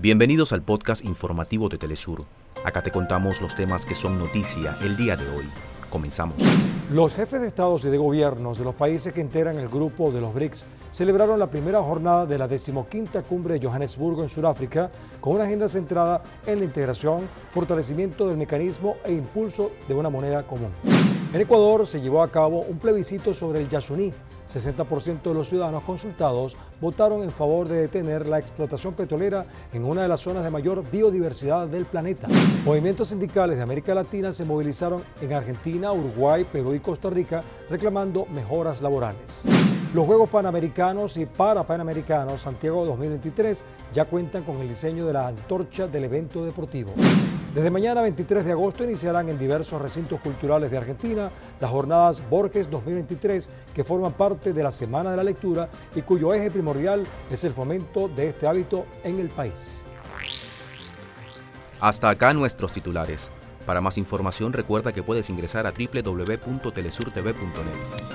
Bienvenidos al podcast informativo de Telesur. Acá te contamos los temas que son noticia el día de hoy. Comenzamos. Los jefes de estados y de gobiernos de los países que integran el grupo de los BRICS celebraron la primera jornada de la decimoquinta cumbre de Johannesburgo en Sudáfrica con una agenda centrada en la integración, fortalecimiento del mecanismo e impulso de una moneda común. En Ecuador se llevó a cabo un plebiscito sobre el Yasuní, 60% de los ciudadanos consultados votaron en favor de detener la explotación petrolera en una de las zonas de mayor biodiversidad del planeta. Movimientos sindicales de América Latina se movilizaron en Argentina, Uruguay, Perú y Costa Rica reclamando mejoras laborales. Los Juegos Panamericanos y Parapanamericanos Santiago 2023 ya cuentan con el diseño de la antorcha del evento deportivo. Desde mañana 23 de agosto iniciarán en diversos recintos culturales de Argentina las jornadas Borges 2023 que forman parte de la Semana de la Lectura y cuyo eje primordial es el fomento de este hábito en el país. Hasta acá nuestros titulares. Para más información recuerda que puedes ingresar a www.telesurtv.net.